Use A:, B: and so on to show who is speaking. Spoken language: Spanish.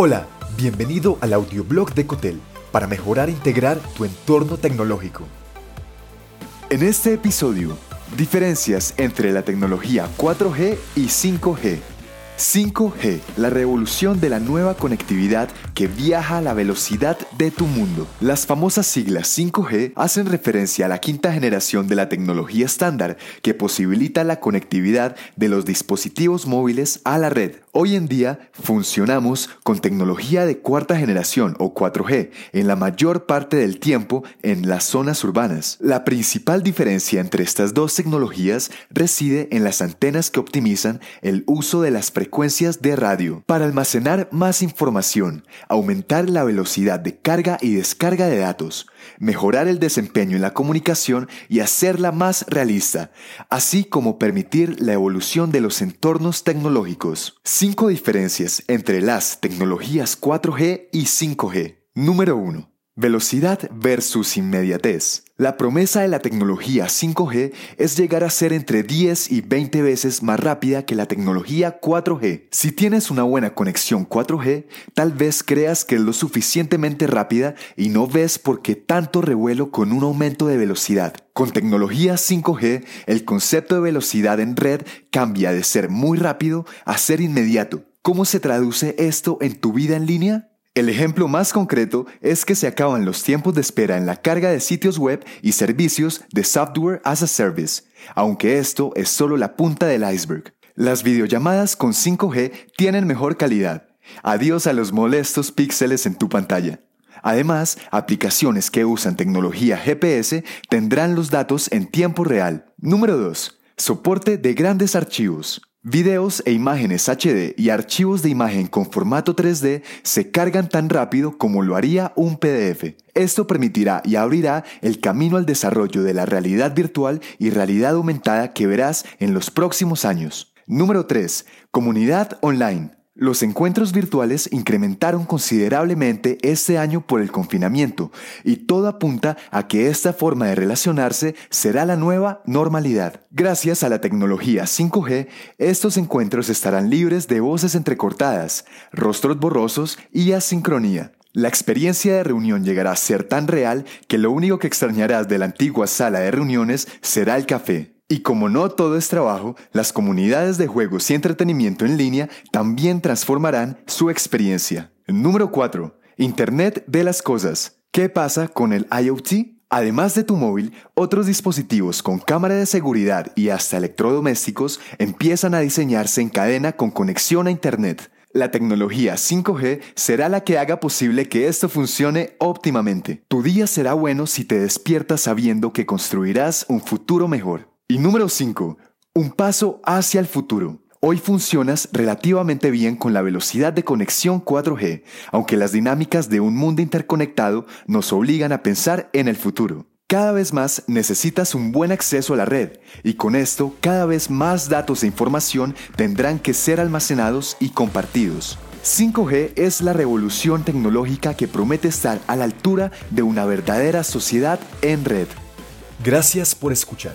A: Hola, bienvenido al audioblog de Cotel para mejorar e integrar tu entorno tecnológico. En este episodio, diferencias entre la tecnología 4G y 5G. 5G, la revolución de la nueva conectividad que viaja a la velocidad de tu mundo. Las famosas siglas 5G hacen referencia a la quinta generación de la tecnología estándar que posibilita la conectividad de los dispositivos móviles a la red. Hoy en día funcionamos con tecnología de cuarta generación o 4G en la mayor parte del tiempo en las zonas urbanas. La principal diferencia entre estas dos tecnologías reside en las antenas que optimizan el uso de las frecuencias de radio para almacenar más información, aumentar la velocidad de carga y descarga de datos, mejorar el desempeño en la comunicación y hacerla más realista, así como permitir la evolución de los entornos tecnológicos. Cinco diferencias entre las tecnologías 4G y 5G. Número 1. Velocidad versus inmediatez. La promesa de la tecnología 5G es llegar a ser entre 10 y 20 veces más rápida que la tecnología 4G. Si tienes una buena conexión 4G, tal vez creas que es lo suficientemente rápida y no ves por qué tanto revuelo con un aumento de velocidad. Con tecnología 5G, el concepto de velocidad en red cambia de ser muy rápido a ser inmediato. ¿Cómo se traduce esto en tu vida en línea? El ejemplo más concreto es que se acaban los tiempos de espera en la carga de sitios web y servicios de software as a service, aunque esto es solo la punta del iceberg. Las videollamadas con 5G tienen mejor calidad. Adiós a los molestos píxeles en tu pantalla. Además, aplicaciones que usan tecnología GPS tendrán los datos en tiempo real. Número 2. Soporte de grandes archivos. Videos e imágenes HD y archivos de imagen con formato 3D se cargan tan rápido como lo haría un PDF. Esto permitirá y abrirá el camino al desarrollo de la realidad virtual y realidad aumentada que verás en los próximos años. Número 3. Comunidad online. Los encuentros virtuales incrementaron considerablemente este año por el confinamiento y todo apunta a que esta forma de relacionarse será la nueva normalidad. Gracias a la tecnología 5G, estos encuentros estarán libres de voces entrecortadas, rostros borrosos y asincronía. La experiencia de reunión llegará a ser tan real que lo único que extrañarás de la antigua sala de reuniones será el café. Y como no todo es trabajo, las comunidades de juegos y entretenimiento en línea también transformarán su experiencia. Número 4. Internet de las cosas. ¿Qué pasa con el IoT? Además de tu móvil, otros dispositivos con cámara de seguridad y hasta electrodomésticos empiezan a diseñarse en cadena con conexión a Internet. La tecnología 5G será la que haga posible que esto funcione óptimamente. Tu día será bueno si te despiertas sabiendo que construirás un futuro mejor. Y número 5. Un paso hacia el futuro. Hoy funcionas relativamente bien con la velocidad de conexión 4G, aunque las dinámicas de un mundo interconectado nos obligan a pensar en el futuro. Cada vez más necesitas un buen acceso a la red y con esto cada vez más datos e información tendrán que ser almacenados y compartidos. 5G es la revolución tecnológica que promete estar a la altura de una verdadera sociedad en red.
B: Gracias por escuchar.